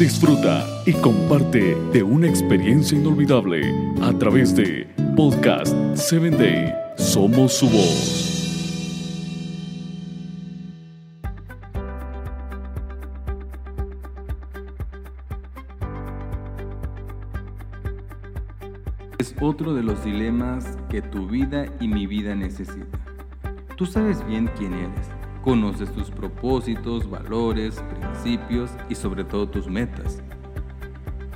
disfruta y comparte de una experiencia inolvidable a través de Podcast 7 Day. Somos su voz. Es otro de los dilemas que tu vida y mi vida necesita. Tú sabes bien quién eres Conoces tus propósitos, valores, principios y sobre todo tus metas.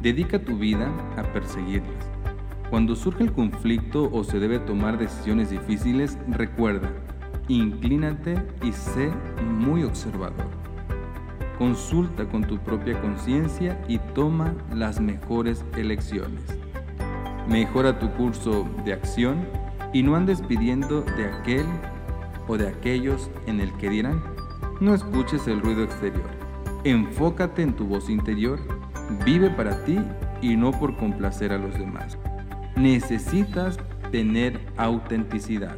Dedica tu vida a perseguirlas. Cuando surge el conflicto o se debe tomar decisiones difíciles, recuerda, inclínate y sé muy observador. Consulta con tu propia conciencia y toma las mejores elecciones. Mejora tu curso de acción y no andes pidiendo de aquel o de aquellos en el que dirán. No escuches el ruido exterior. Enfócate en tu voz interior. Vive para ti y no por complacer a los demás. Necesitas tener autenticidad.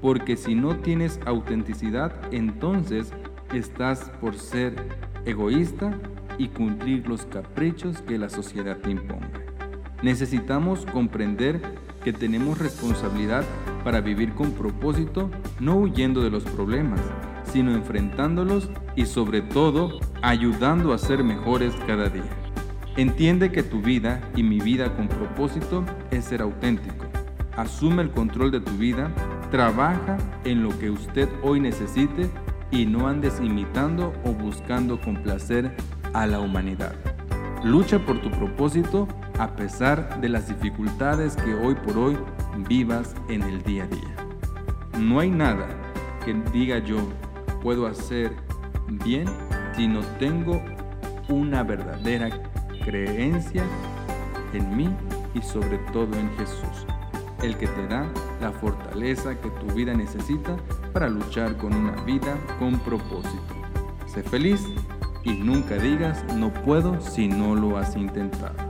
Porque si no tienes autenticidad, entonces estás por ser egoísta y cumplir los caprichos que la sociedad te imponga. Necesitamos comprender que tenemos responsabilidad para vivir con propósito, no huyendo de los problemas, sino enfrentándolos y sobre todo ayudando a ser mejores cada día. Entiende que tu vida y mi vida con propósito es ser auténtico. Asume el control de tu vida, trabaja en lo que usted hoy necesite y no andes imitando o buscando complacer a la humanidad. Lucha por tu propósito a pesar de las dificultades que hoy por hoy vivas en el día a día. No hay nada que diga yo puedo hacer bien si no tengo una verdadera creencia en mí y sobre todo en Jesús, el que te da la fortaleza que tu vida necesita para luchar con una vida con propósito. Sé feliz y nunca digas no puedo si no lo has intentado.